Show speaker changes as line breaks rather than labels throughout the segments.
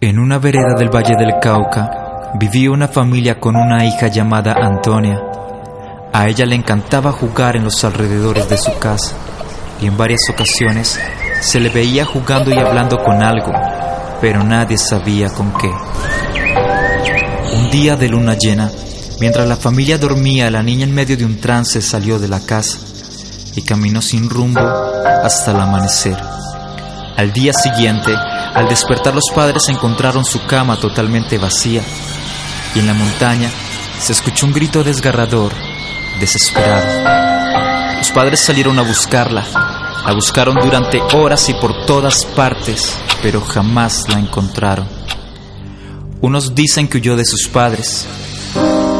En una vereda del Valle del Cauca vivía una familia con una hija llamada Antonia. A ella le encantaba jugar en los alrededores de su casa y en varias ocasiones se le veía jugando y hablando con algo, pero nadie sabía con qué. Un día de luna llena, mientras la familia dormía, la niña en medio de un trance salió de la casa y caminó sin rumbo hasta el amanecer. Al día siguiente, al despertar los padres encontraron su cama totalmente vacía y en la montaña se escuchó un grito desgarrador, desesperado. Los padres salieron a buscarla. La buscaron durante horas y por todas partes, pero jamás la encontraron. Unos dicen que huyó de sus padres.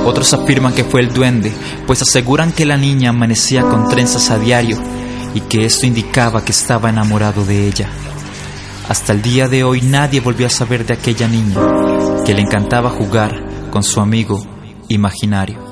Otros afirman que fue el duende, pues aseguran que la niña amanecía con trenzas a diario y que esto indicaba que estaba enamorado de ella. Hasta el día de hoy nadie volvió a saber de aquella niña que le encantaba jugar con su amigo imaginario.